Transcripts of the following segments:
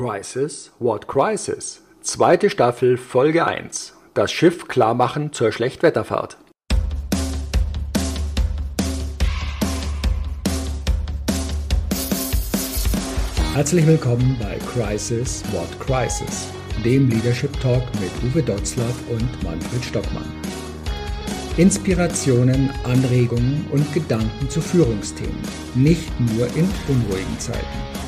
Crisis, What Crisis? Zweite Staffel, Folge 1. Das Schiff klarmachen zur Schlechtwetterfahrt. Herzlich willkommen bei Crisis, What Crisis? Dem Leadership Talk mit Uwe Dotzlaff und Manfred Stockmann. Inspirationen, Anregungen und Gedanken zu Führungsthemen, nicht nur in unruhigen Zeiten.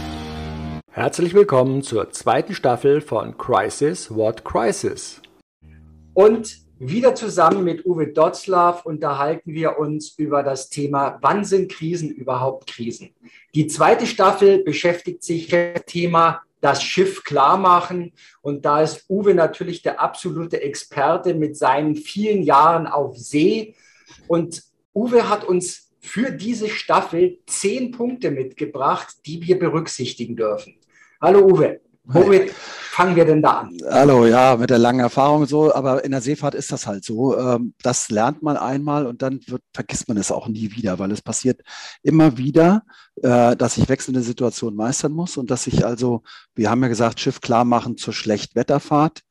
Herzlich willkommen zur zweiten Staffel von Crisis What Crisis. Und wieder zusammen mit Uwe Dotzlaff unterhalten wir uns über das Thema, wann sind Krisen überhaupt Krisen? Die zweite Staffel beschäftigt sich mit dem Thema das Schiff klar machen. Und da ist Uwe natürlich der absolute Experte mit seinen vielen Jahren auf See. Und Uwe hat uns für diese Staffel zehn Punkte mitgebracht, die wir berücksichtigen dürfen. Hallo Uwe, womit fangen wir denn da an? Hallo, ja, mit der langen Erfahrung so, aber in der Seefahrt ist das halt so. Ähm, das lernt man einmal und dann wird, vergisst man es auch nie wieder, weil es passiert immer wieder, äh, dass ich wechselnde Situationen meistern muss und dass ich also, wir haben ja gesagt, Schiff klar machen zur Schlechtwetterfahrt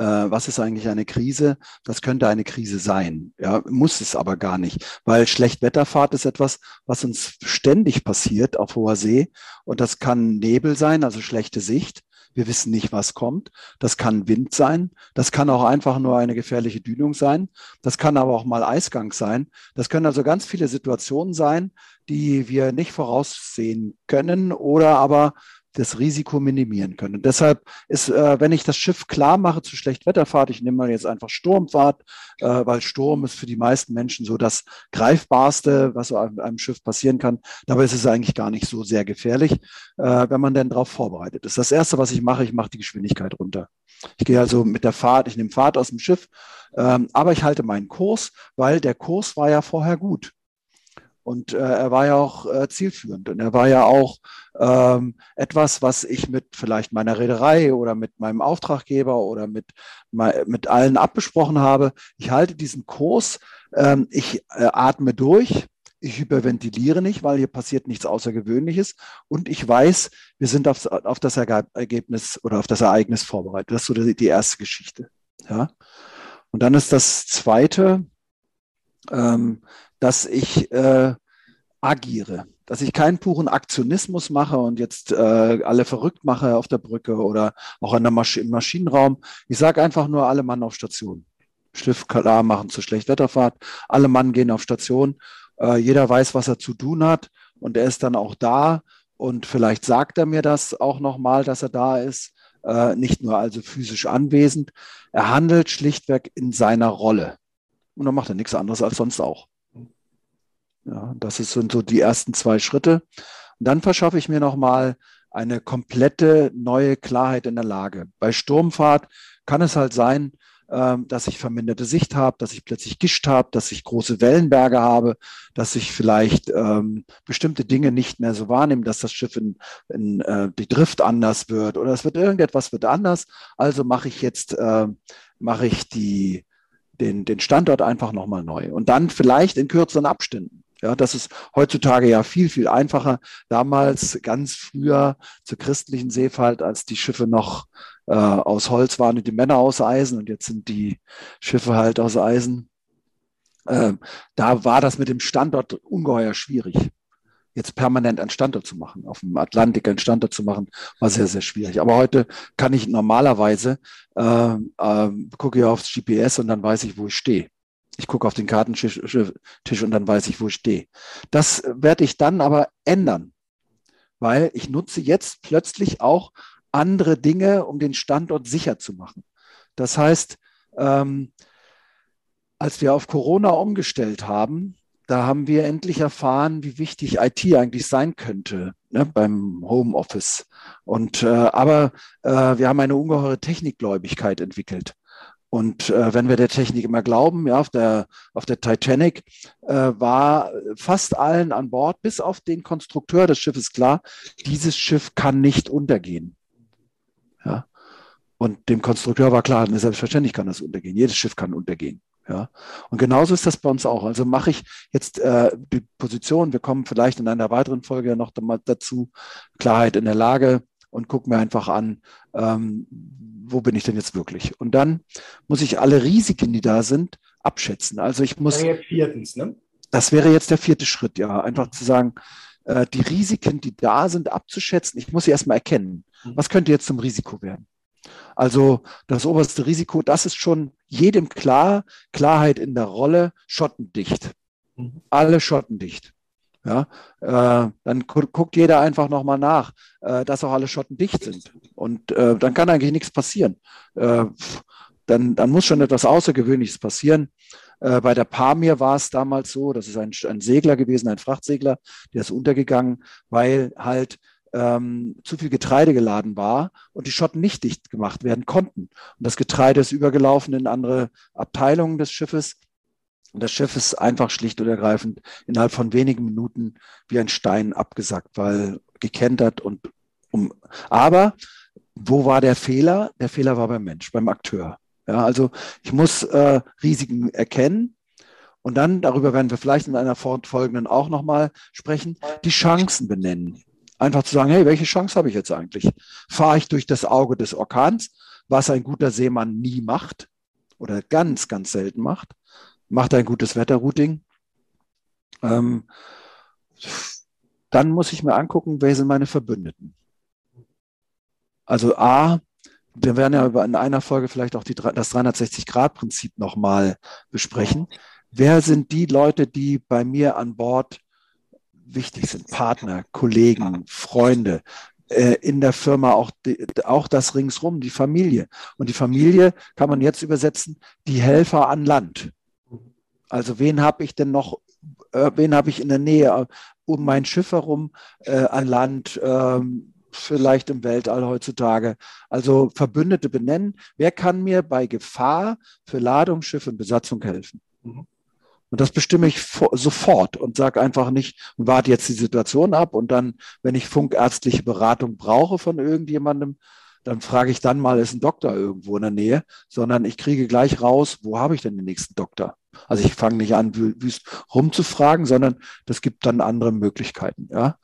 äh, was ist eigentlich eine Krise? Das könnte eine Krise sein. Ja, muss es aber gar nicht, weil Schlechtwetterfahrt ist etwas, was uns ständig passiert auf hoher See. Und das kann Nebel sein, also schlechte Sicht. Wir wissen nicht, was kommt. Das kann Wind sein. Das kann auch einfach nur eine gefährliche Dünung sein. Das kann aber auch mal Eisgang sein. Das können also ganz viele Situationen sein, die wir nicht voraussehen können oder aber das Risiko minimieren können. Und deshalb ist, äh, wenn ich das Schiff klar mache zu Schlechtwetterfahrt, ich nehme mal jetzt einfach Sturmfahrt, äh, weil Sturm ist für die meisten Menschen so das Greifbarste, was auf einem Schiff passieren kann. Dabei ist es eigentlich gar nicht so sehr gefährlich, äh, wenn man denn darauf vorbereitet ist. Das Erste, was ich mache, ich mache die Geschwindigkeit runter. Ich gehe also mit der Fahrt, ich nehme Fahrt aus dem Schiff, ähm, aber ich halte meinen Kurs, weil der Kurs war ja vorher gut. Und äh, er war ja auch äh, zielführend und er war ja auch ähm, etwas, was ich mit vielleicht meiner Reederei oder mit meinem Auftraggeber oder mit, mit allen abgesprochen habe. Ich halte diesen Kurs, ähm, ich äh, atme durch, ich hyperventiliere nicht, weil hier passiert nichts Außergewöhnliches und ich weiß, wir sind auf, auf das Ergebnis oder auf das Ereignis vorbereitet. Das ist so die, die erste Geschichte. Ja. Und dann ist das zweite, ähm, dass ich äh, agiere, dass ich keinen puren Aktionismus mache und jetzt äh, alle verrückt mache auf der Brücke oder auch in der Masch im Maschinenraum. Ich sage einfach nur alle Mann auf Station. Schiff klar machen zur Schlechtwetterfahrt. Alle Mann gehen auf Station. Äh, jeder weiß, was er zu tun hat und er ist dann auch da und vielleicht sagt er mir das auch nochmal, dass er da ist. Äh, nicht nur also physisch anwesend. Er handelt schlichtweg in seiner Rolle. Und dann macht er nichts anderes als sonst auch. Ja, das sind so die ersten zwei Schritte. Und dann verschaffe ich mir nochmal eine komplette neue Klarheit in der Lage. Bei Sturmfahrt kann es halt sein, ähm, dass ich verminderte Sicht habe, dass ich plötzlich Gischt habe, dass ich große Wellenberge habe, dass ich vielleicht ähm, bestimmte Dinge nicht mehr so wahrnehme, dass das Schiff in, in äh, die Drift anders wird oder es wird irgendetwas wird anders. Also mache ich jetzt äh, mache ich die den, den Standort einfach nochmal neu und dann vielleicht in kürzeren Abständen. Ja, das ist heutzutage ja viel, viel einfacher. Damals, ganz früher zur christlichen Seefahrt, als die Schiffe noch äh, aus Holz waren und die Männer aus Eisen und jetzt sind die Schiffe halt aus Eisen. Äh, da war das mit dem Standort ungeheuer schwierig. Jetzt permanent einen Standort zu machen, auf dem Atlantik einen Standort zu machen, war sehr, sehr schwierig. Aber heute kann ich normalerweise, äh, äh, gucke ich aufs GPS und dann weiß ich, wo ich stehe. Ich gucke auf den Kartentisch und dann weiß ich, wo ich stehe. Das werde ich dann aber ändern, weil ich nutze jetzt plötzlich auch andere Dinge, um den Standort sicher zu machen. Das heißt, ähm, als wir auf Corona umgestellt haben, da haben wir endlich erfahren, wie wichtig IT eigentlich sein könnte. ne, beim Homeoffice. Und äh, aber äh, wir haben eine ungeheure Technikgläubigkeit entwickelt. Und äh, wenn wir der Technik immer glauben, ja, auf der, auf der Titanic äh, war fast allen an Bord, bis auf den Konstrukteur des Schiffes klar, dieses Schiff kann nicht untergehen. Ja. Und dem Konstrukteur war klar, selbstverständlich kann das untergehen. Jedes Schiff kann untergehen. Ja. Und genauso ist das bei uns auch. Also mache ich jetzt äh, die Position, wir kommen vielleicht in einer weiteren Folge noch dazu, Klarheit in der Lage und gucke mir einfach an, ähm, wo bin ich denn jetzt wirklich? Und dann muss ich alle Risiken, die da sind, abschätzen. Also ich muss. Das wäre viertens, ne? Das wäre jetzt der vierte Schritt, ja. Einfach zu sagen, äh, die Risiken, die da sind, abzuschätzen. Ich muss sie erstmal erkennen. Mhm. Was könnte jetzt zum Risiko werden? Also das oberste Risiko, das ist schon jedem klar, Klarheit in der Rolle, schottendicht. Mhm. Alle schottendicht. Ja, äh, dann gu guckt jeder einfach nochmal nach, äh, dass auch alle Schotten dicht sind. Und äh, dann kann eigentlich nichts passieren. Äh, dann, dann muss schon etwas Außergewöhnliches passieren. Äh, bei der Pamir war es damals so, das ist ein, ein Segler gewesen, ein Frachtsegler, der ist untergegangen, weil halt ähm, zu viel Getreide geladen war und die Schotten nicht dicht gemacht werden konnten. Und das Getreide ist übergelaufen in andere Abteilungen des Schiffes und das Schiff ist einfach schlicht und ergreifend innerhalb von wenigen Minuten wie ein Stein abgesackt, weil gekentert und um. Aber wo war der Fehler? Der Fehler war beim Mensch, beim Akteur. Ja, also ich muss äh, Risiken erkennen und dann, darüber werden wir vielleicht in einer fortfolgenden auch nochmal sprechen, die Chancen benennen. Einfach zu sagen, hey, welche Chance habe ich jetzt eigentlich? Fahre ich durch das Auge des Orkans, was ein guter Seemann nie macht oder ganz, ganz selten macht? Macht ein gutes Wetterrouting. Ähm, dann muss ich mir angucken, wer sind meine Verbündeten. Also A, wir werden ja in einer Folge vielleicht auch die, das 360-Grad-Prinzip nochmal besprechen. Wer sind die Leute, die bei mir an Bord wichtig sind? Partner, Kollegen, Freunde, äh, in der Firma auch, die, auch das ringsrum, die Familie. Und die Familie kann man jetzt übersetzen, die Helfer an Land. Also wen habe ich denn noch, äh, wen habe ich in der Nähe äh, um mein Schiff herum äh, an Land, äh, vielleicht im Weltall heutzutage. Also Verbündete benennen. Wer kann mir bei Gefahr für Ladung, Schiff und Besatzung helfen? Mhm. Und das bestimme ich sofort und sage einfach nicht und warte jetzt die Situation ab und dann, wenn ich funkärztliche Beratung brauche von irgendjemandem, dann frage ich dann mal, ist ein Doktor irgendwo in der Nähe, sondern ich kriege gleich raus, wo habe ich denn den nächsten Doktor? Also ich fange nicht an, wüst rumzufragen, sondern das gibt dann andere Möglichkeiten. Ja?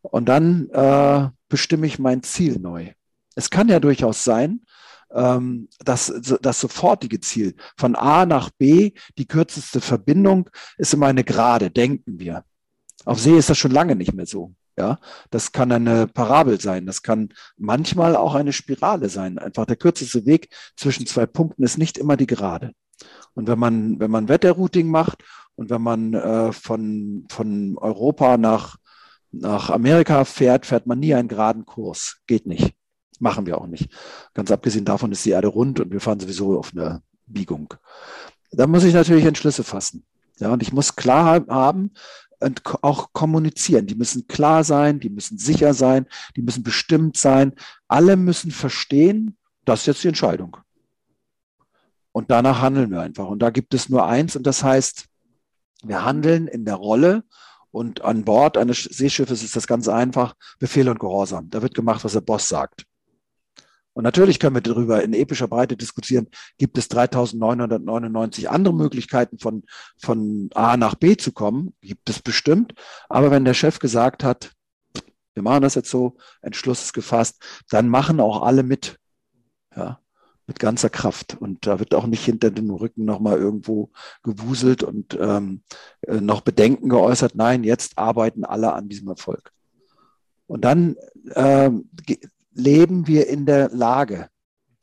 Und dann äh, bestimme ich mein Ziel neu. Es kann ja durchaus sein, ähm, dass das sofortige Ziel von A nach B, die kürzeste Verbindung, ist immer eine Gerade, denken wir. Auf See ist das schon lange nicht mehr so. Ja, das kann eine Parabel sein. Das kann manchmal auch eine Spirale sein. Einfach der kürzeste Weg zwischen zwei Punkten ist nicht immer die Gerade. Und wenn man, wenn man Wetterrouting macht und wenn man äh, von, von Europa nach, nach Amerika fährt, fährt man nie einen geraden Kurs. Geht nicht. Machen wir auch nicht. Ganz abgesehen davon ist die Erde rund und wir fahren sowieso auf einer Biegung. Da muss ich natürlich Entschlüsse fassen. Ja, und ich muss klar haben und auch kommunizieren. Die müssen klar sein, die müssen sicher sein, die müssen bestimmt sein. Alle müssen verstehen, das ist jetzt die Entscheidung. Und danach handeln wir einfach. Und da gibt es nur eins und das heißt, wir handeln in der Rolle und an Bord eines Seeschiffes ist das ganz einfach, Befehl und Gehorsam. Da wird gemacht, was der Boss sagt. Und natürlich können wir darüber in epischer Breite diskutieren, gibt es 3999 andere Möglichkeiten von, von A nach B zu kommen? Gibt es bestimmt. Aber wenn der Chef gesagt hat, wir machen das jetzt so, Entschluss ist gefasst, dann machen auch alle mit. Ja mit ganzer Kraft. Und da wird auch nicht hinter dem Rücken nochmal irgendwo gewuselt und ähm, äh, noch Bedenken geäußert. Nein, jetzt arbeiten alle an diesem Erfolg. Und dann ähm, leben wir in der Lage,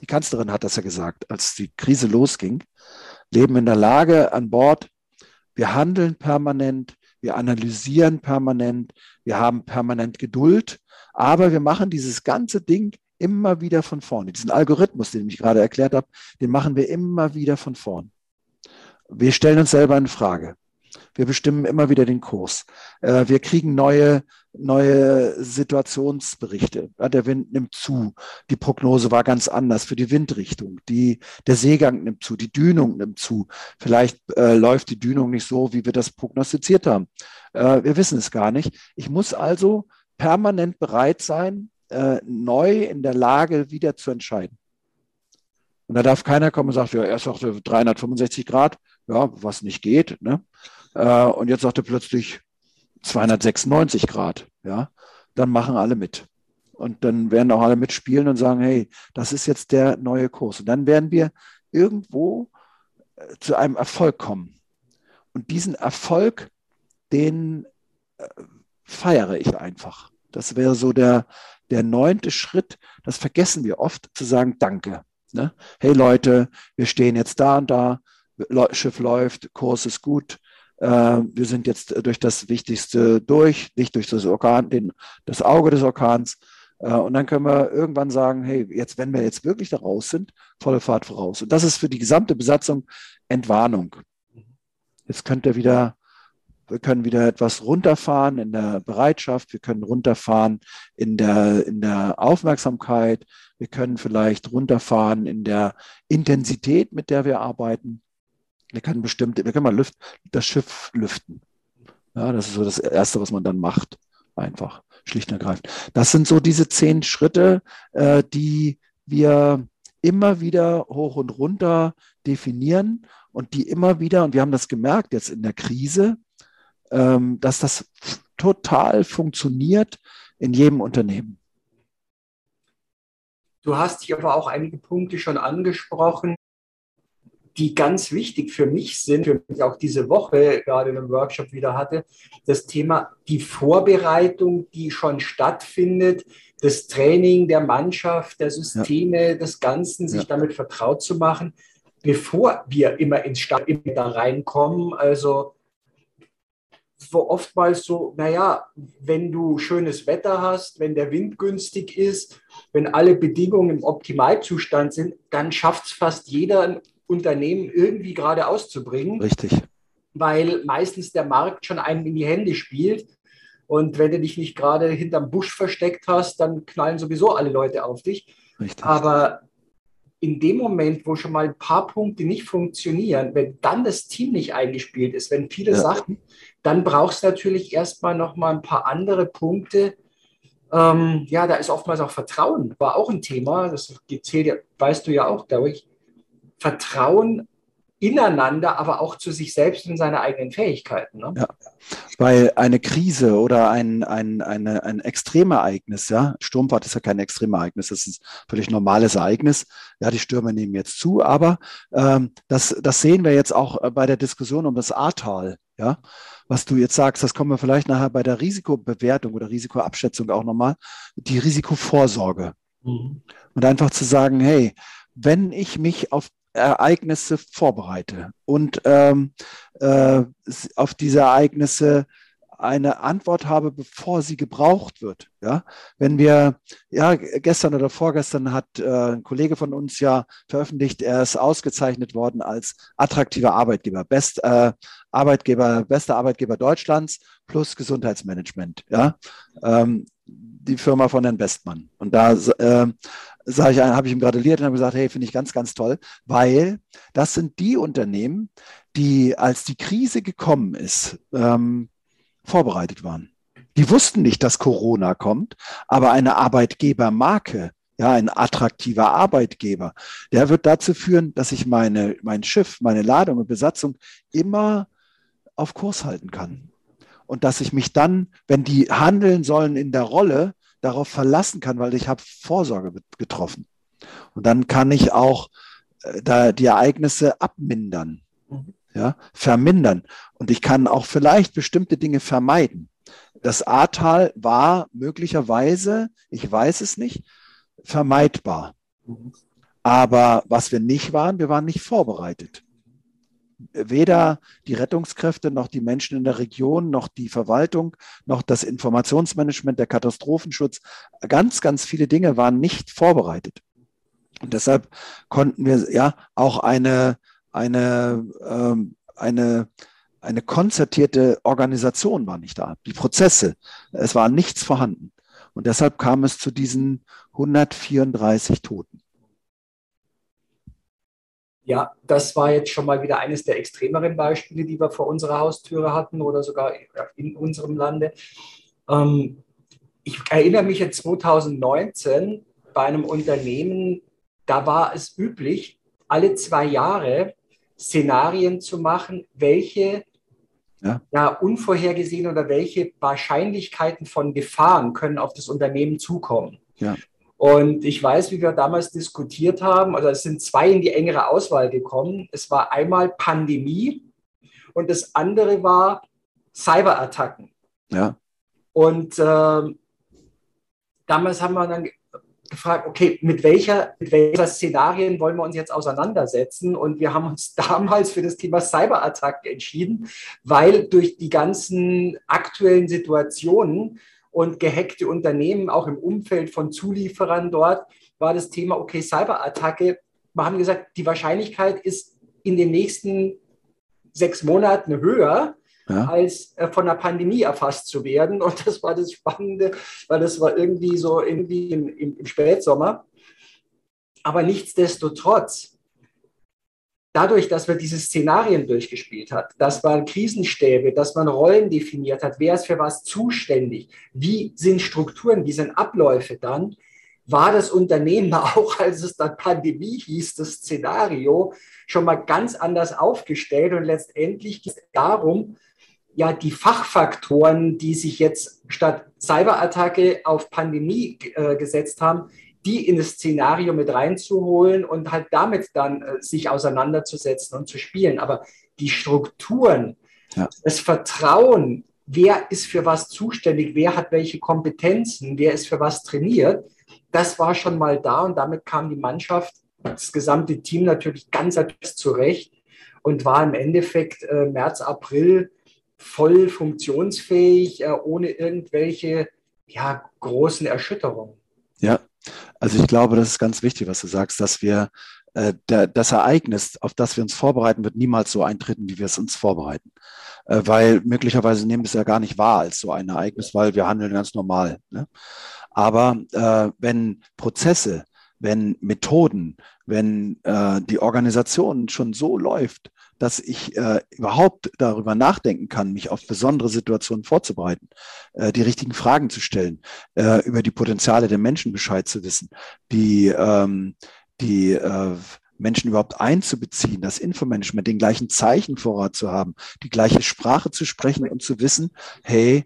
die Kanzlerin hat das ja gesagt, als die Krise losging, leben in der Lage an Bord, wir handeln permanent, wir analysieren permanent, wir haben permanent Geduld, aber wir machen dieses ganze Ding immer wieder von vorne. Diesen Algorithmus, den ich gerade erklärt habe, den machen wir immer wieder von vorn. Wir stellen uns selber eine Frage. Wir bestimmen immer wieder den Kurs. Äh, wir kriegen neue, neue Situationsberichte. Der Wind nimmt zu. Die Prognose war ganz anders für die Windrichtung. Die, der Seegang nimmt zu. Die Dünung nimmt zu. Vielleicht äh, läuft die Dünung nicht so, wie wir das prognostiziert haben. Äh, wir wissen es gar nicht. Ich muss also permanent bereit sein, neu in der Lage wieder zu entscheiden. Und da darf keiner kommen und sagen, ja, erst sagte 365 Grad, ja, was nicht geht. Ne? Äh, und jetzt sagt er plötzlich 296 Grad. Ja, dann machen alle mit. Und dann werden auch alle mitspielen und sagen, hey, das ist jetzt der neue Kurs. Und dann werden wir irgendwo äh, zu einem Erfolg kommen. Und diesen Erfolg, den äh, feiere ich einfach. Das wäre so der, der neunte Schritt. Das vergessen wir oft, zu sagen, danke. Ne? Hey Leute, wir stehen jetzt da und da, Schiff läuft, Kurs ist gut, wir sind jetzt durch das Wichtigste durch, nicht durch das Orkan, den, das Auge des Orkans. Äh, und dann können wir irgendwann sagen, hey, jetzt, wenn wir jetzt wirklich da raus sind, volle Fahrt voraus. Und das ist für die gesamte Besatzung Entwarnung. Jetzt könnt ihr wieder, wir können wieder etwas runterfahren in der Bereitschaft, wir können runterfahren in der, in der Aufmerksamkeit, wir können vielleicht runterfahren in der Intensität, mit der wir arbeiten. Wir können bestimmte, wir können mal lüften, das Schiff lüften. Ja, das ist so das Erste, was man dann macht. Einfach, schlicht und ergreifend. Das sind so diese zehn Schritte, äh, die wir immer wieder hoch und runter definieren und die immer wieder, und wir haben das gemerkt jetzt in der Krise, ähm, dass das total funktioniert in jedem Unternehmen. Du hast hier aber auch einige Punkte schon angesprochen, die ganz wichtig für mich sind, für mich auch diese Woche gerade in einem Workshop wieder hatte, das Thema die Vorbereitung, die schon stattfindet, das Training der Mannschaft, der Systeme, ja. des Ganzen, sich ja. damit vertraut zu machen, bevor wir immer ins Start da reinkommen. Also so oftmals so, naja, wenn du schönes Wetter hast, wenn der Wind günstig ist, wenn alle Bedingungen im Optimalzustand sind, dann schafft es fast jeder Unternehmen irgendwie gerade auszubringen. Richtig. Weil meistens der Markt schon einem in die Hände spielt. Und wenn du dich nicht gerade hinterm Busch versteckt hast, dann knallen sowieso alle Leute auf dich. Richtig. Aber in dem Moment, wo schon mal ein paar Punkte nicht funktionieren, wenn dann das Team nicht eingespielt ist, wenn viele ja. Sachen, dann brauchst du natürlich erstmal noch mal ein paar andere Punkte. Ähm, ja, da ist oftmals auch Vertrauen, war auch ein Thema. Das zählt ja, weißt du ja auch, glaube ich. Vertrauen ineinander, aber auch zu sich selbst und seine eigenen Fähigkeiten. Ne? Ja, weil eine Krise oder ein, ein, eine, ein Extremereignis, ja, Sturmfahrt ist ja kein Extremereignis, das ist ein völlig normales Ereignis. Ja, die Stürme nehmen jetzt zu, aber ähm, das, das sehen wir jetzt auch bei der Diskussion um das Ahrtal, ja. Was du jetzt sagst, das kommen wir vielleicht nachher bei der Risikobewertung oder Risikoabschätzung auch nochmal, die Risikovorsorge. Mhm. Und einfach zu sagen, hey, wenn ich mich auf Ereignisse vorbereite. Und ähm, äh, auf diese Ereignisse eine Antwort habe, bevor sie gebraucht wird. Ja, wenn wir, ja, gestern oder vorgestern hat äh, ein Kollege von uns ja veröffentlicht, er ist ausgezeichnet worden als attraktiver Arbeitgeber, Best äh, Arbeitgeber, bester Arbeitgeber Deutschlands plus Gesundheitsmanagement. Ja, ähm, die Firma von Herrn Bestmann. Und da äh, ich, habe ich ihm gratuliert und habe gesagt, hey, finde ich ganz, ganz toll, weil das sind die Unternehmen, die, als die Krise gekommen ist, ähm, vorbereitet waren. Die wussten nicht, dass Corona kommt, aber eine Arbeitgebermarke, ja, ein attraktiver Arbeitgeber, der wird dazu führen, dass ich meine, mein Schiff, meine Ladung und Besatzung immer auf Kurs halten kann. Und dass ich mich dann, wenn die handeln sollen in der Rolle, darauf verlassen kann, weil ich habe Vorsorge getroffen. Und dann kann ich auch äh, da die Ereignisse abmindern, mhm. Ja, vermindern. Und ich kann auch vielleicht bestimmte Dinge vermeiden. Das Ahrtal war möglicherweise, ich weiß es nicht, vermeidbar. Aber was wir nicht waren, wir waren nicht vorbereitet weder die Rettungskräfte noch die Menschen in der Region noch die Verwaltung noch das Informationsmanagement, der Katastrophenschutz, ganz, ganz viele Dinge waren nicht vorbereitet. Und deshalb konnten wir ja auch eine, eine, ähm, eine eine konzertierte Organisation war nicht da, die Prozesse, es war nichts vorhanden. Und deshalb kam es zu diesen 134 Toten. Ja, das war jetzt schon mal wieder eines der extremeren Beispiele, die wir vor unserer Haustüre hatten oder sogar in unserem Lande. Ähm, ich erinnere mich jetzt 2019 bei einem Unternehmen, da war es üblich, alle zwei Jahre Szenarien zu machen, welche ja. ja. unvorhergesehen oder welche Wahrscheinlichkeiten von Gefahren können auf das Unternehmen zukommen. Ja. Und ich weiß, wie wir damals diskutiert haben, also es sind zwei in die engere Auswahl gekommen. Es war einmal Pandemie und das andere war Cyberattacken. Ja. Und äh, damals haben wir dann gefragt, okay, mit welcher, mit welcher Szenarien wollen wir uns jetzt auseinandersetzen? Und wir haben uns damals für das Thema Cyberattacken entschieden, weil durch die ganzen aktuellen Situationen und gehackte Unternehmen, auch im Umfeld von Zulieferern dort, war das Thema, okay, Cyberattacke. Wir haben gesagt, die Wahrscheinlichkeit ist in den nächsten sechs Monaten höher, ja. als äh, von der Pandemie erfasst zu werden. Und das war das Spannende, weil das war irgendwie so irgendwie im, im, im Spätsommer. Aber nichtsdestotrotz, dadurch, dass wir diese Szenarien durchgespielt hat, dass man Krisenstäbe, dass man Rollen definiert hat, wer ist für was zuständig, wie sind Strukturen, wie sind Abläufe dann, war das Unternehmen auch, als es dann Pandemie hieß, das Szenario schon mal ganz anders aufgestellt und letztendlich geht es darum, ja die Fachfaktoren, die sich jetzt statt Cyberattacke auf Pandemie äh, gesetzt haben, die in das Szenario mit reinzuholen und halt damit dann äh, sich auseinanderzusetzen und zu spielen. Aber die Strukturen, ja. das Vertrauen, wer ist für was zuständig, wer hat welche Kompetenzen, wer ist für was trainiert, das war schon mal da und damit kam die Mannschaft, das gesamte Team natürlich ganz zurecht und war im Endeffekt äh, März, April voll funktionsfähig, äh, ohne irgendwelche ja, großen Erschütterungen. Ja, also ich glaube, das ist ganz wichtig, was du sagst, dass wir äh, der, das Ereignis, auf das wir uns vorbereiten, wird niemals so eintreten, wie wir es uns vorbereiten. Äh, weil möglicherweise nehmen wir es ja gar nicht wahr als so ein Ereignis, weil wir handeln ganz normal. Ne? Aber äh, wenn Prozesse, wenn Methoden, wenn äh, die Organisation schon so läuft, dass ich äh, überhaupt darüber nachdenken kann, mich auf besondere Situationen vorzubereiten, äh, die richtigen Fragen zu stellen, äh, über die Potenziale der Menschen Bescheid zu wissen, die, ähm, die äh, Menschen überhaupt einzubeziehen, das Infomanagement, den gleichen Zeichenvorrat zu haben, die gleiche Sprache zu sprechen und zu wissen, hey,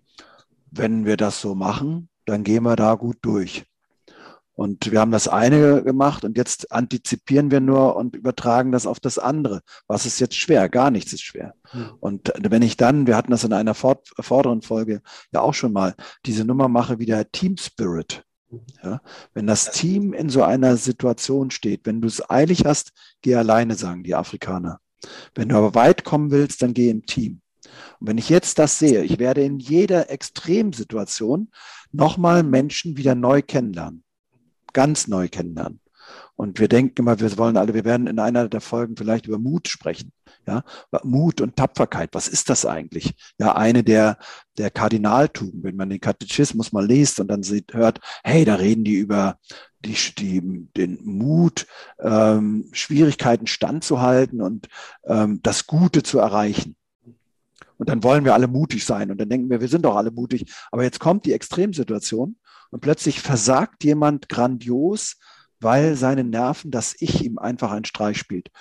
wenn wir das so machen, dann gehen wir da gut durch. Und wir haben das eine gemacht und jetzt antizipieren wir nur und übertragen das auf das andere. Was ist jetzt schwer? Gar nichts ist schwer. Mhm. Und wenn ich dann, wir hatten das in einer vorderen Folge ja auch schon mal, diese Nummer mache wie der Team Spirit. Ja, wenn das Team in so einer Situation steht, wenn du es eilig hast, geh alleine, sagen die Afrikaner. Wenn du aber weit kommen willst, dann geh im Team. Und wenn ich jetzt das sehe, ich werde in jeder Extremsituation nochmal Menschen wieder neu kennenlernen ganz neu kennenlernen. Und wir denken immer, wir wollen alle, wir werden in einer der Folgen vielleicht über Mut sprechen. Ja, Mut und Tapferkeit, was ist das eigentlich? Ja, eine der, der Kardinaltugenden, wenn man den Katechismus mal liest und dann sieht, hört, hey, da reden die über die, die, den Mut, ähm, Schwierigkeiten standzuhalten und ähm, das Gute zu erreichen. Und dann wollen wir alle mutig sein und dann denken wir, wir sind doch alle mutig. Aber jetzt kommt die Extremsituation und plötzlich versagt jemand grandios, weil seine Nerven, das Ich ihm einfach einen Streich spielt.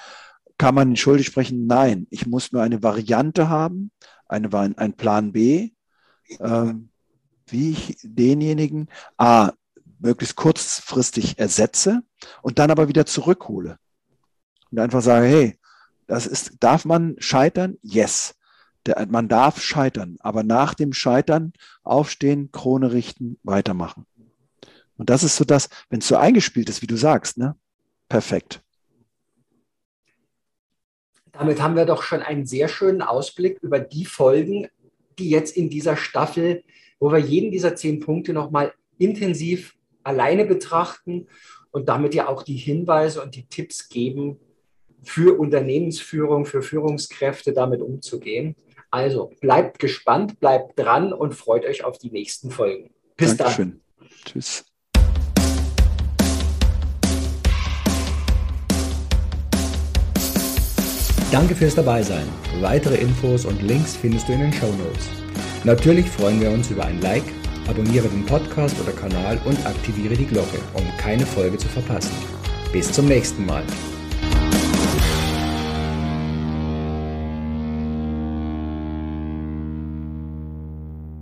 Kann man ihn schuldig sprechen? Nein. Ich muss nur eine Variante haben, eine, ein Plan B, äh, wie ich denjenigen A, möglichst kurzfristig ersetze und dann aber wieder zurückhole. Und einfach sage, hey, das ist, darf man scheitern? Yes. Der, man darf scheitern, aber nach dem Scheitern aufstehen, Krone richten, weitermachen. Und das ist so das, wenn es so eingespielt ist, wie du sagst, ne? Perfekt. Damit haben wir doch schon einen sehr schönen Ausblick über die Folgen, die jetzt in dieser Staffel, wo wir jeden dieser zehn Punkte nochmal intensiv alleine betrachten und damit ja auch die Hinweise und die Tipps geben, für Unternehmensführung, für Führungskräfte damit umzugehen. Also bleibt gespannt, bleibt dran und freut euch auf die nächsten Folgen. Bis Dankeschön. dann. Tschüss. Danke fürs Dabeisein. Weitere Infos und Links findest du in den Show Notes. Natürlich freuen wir uns über ein Like, abonniere den Podcast oder Kanal und aktiviere die Glocke, um keine Folge zu verpassen. Bis zum nächsten Mal.